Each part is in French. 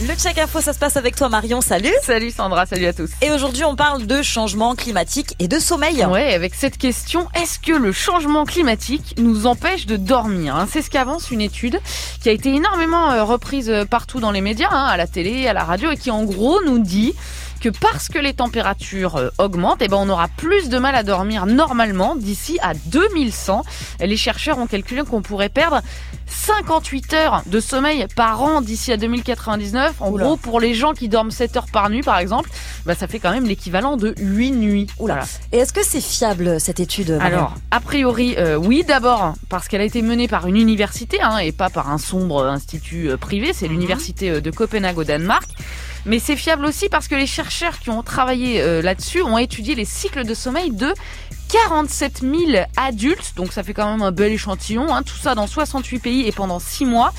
Le check info, ça se passe avec toi Marion, salut. Salut Sandra, salut à tous. Et aujourd'hui on parle de changement climatique et de sommeil. Ouais, avec cette question, est-ce que le changement climatique nous empêche de dormir hein? C'est ce qu'avance une étude qui a été énormément euh, reprise euh, partout dans les médias, hein, à la télé, à la radio, et qui en gros nous dit que parce que les températures euh, augmentent, eh ben on aura plus de mal à dormir normalement d'ici à 2100. Les chercheurs ont calculé qu'on pourrait perdre 58 heures de sommeil par an d'ici à 2099. En gros, pour les gens qui dorment 7 heures par nuit, par exemple, bah, ça fait quand même l'équivalent de 8 nuits. Oula. Et est-ce que c'est fiable cette étude Alors, a priori, euh, oui. D'abord parce qu'elle a été menée par une université hein, et pas par un sombre institut euh, privé. C'est mhm. l'université de Copenhague au Danemark. Mais c'est fiable aussi parce que les chercheurs qui ont travaillé euh, là-dessus ont étudié les cycles de sommeil de 47 000 adultes, donc ça fait quand même un bel échantillon, hein, tout ça dans 68 pays et pendant 6 mois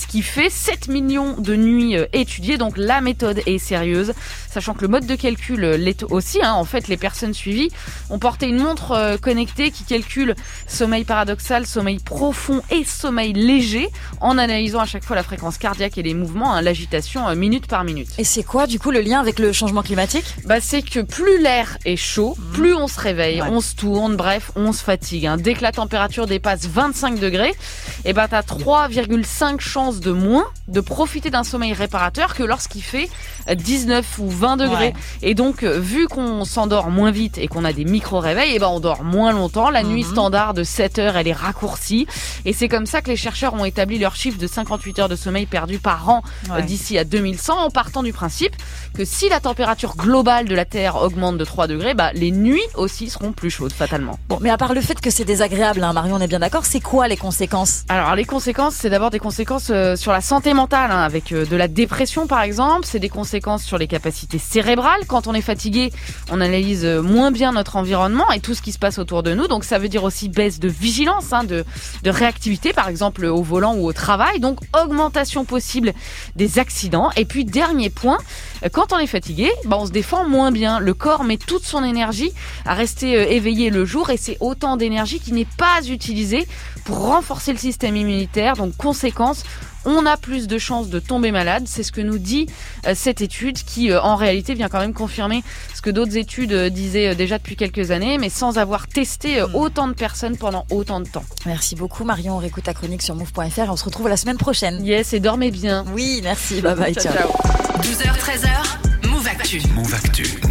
ce qui fait 7 millions de nuits euh, étudiées. Donc la méthode est sérieuse, sachant que le mode de calcul euh, l'est aussi. Hein. En fait, les personnes suivies ont porté une montre euh, connectée qui calcule sommeil paradoxal, sommeil profond et sommeil léger, en analysant à chaque fois la fréquence cardiaque et les mouvements, hein, l'agitation minute par minute. Et c'est quoi du coup le lien avec le changement climatique? Bah c'est que plus l'air est chaud, mmh. plus on se réveille, on se tourne, bref, on se fatigue. Hein. Dès que la température dépasse 25 degrés, et eh ben t'as 3,5 chances de moins de profiter d'un sommeil réparateur que lorsqu'il fait 19 ou 20 degrés. Et donc, euh, vu qu'on s'endort moins vite et qu'on a des micro-réveils, et eh ben on dort moins longtemps. La nuit mhm. standard de 7 heures, elle est raccourcie. Et c'est comme ça que les chercheurs ont établi leur chiffre de 58 heures de sommeil perdu par an euh, d'ici à 2100 en partant du principe que si la température globale de la Terre augmente de 3 degrés, bah, les nuits aussi seront plus chaudes fatalement. Bon, mais à part le fait que c'est désagréable, hein, Marion, on est bien d'accord, c'est quoi les conséquences? Alors les conséquences, c'est d'abord des conséquences euh, sur la santé mentale, hein, avec de la dépression par exemple, c'est des conséquences sur les capacités cérébrales. Quand on est fatigué, on analyse moins bien notre environnement et tout ce qui se passe autour de nous. Donc ça veut dire aussi baisse de vigilance, hein, de, réactivité, par exemple au volant ou au travail. Donc augmentation possible des accidents. Et puis dernier point, quand on est fatigué, bah, on se défend moins bien. Le corps met toute son énergie à rester euh, éveillé le jour et c'est autant d'énergie qui n'est pas utilisée pour renforcer le système immunitaire. Donc conséquence, on a plus de chances de tomber malade. C'est ce que nous dit euh, cette étude qui, euh, en réalité, vient quand même confirmer ce que d'autres études euh, disaient déjà depuis quelques années, mais sans avoir testé hmm. autant de personnes pendant autant de temps. Merci beaucoup, Marion. On réécoute ta chronique sur move.fr et on se retrouve la semaine prochaine. Yes, et dormez bien. Oui, merci. Bye bye. ciao. 12h, 13h, Move Actu. Move Actu. Move.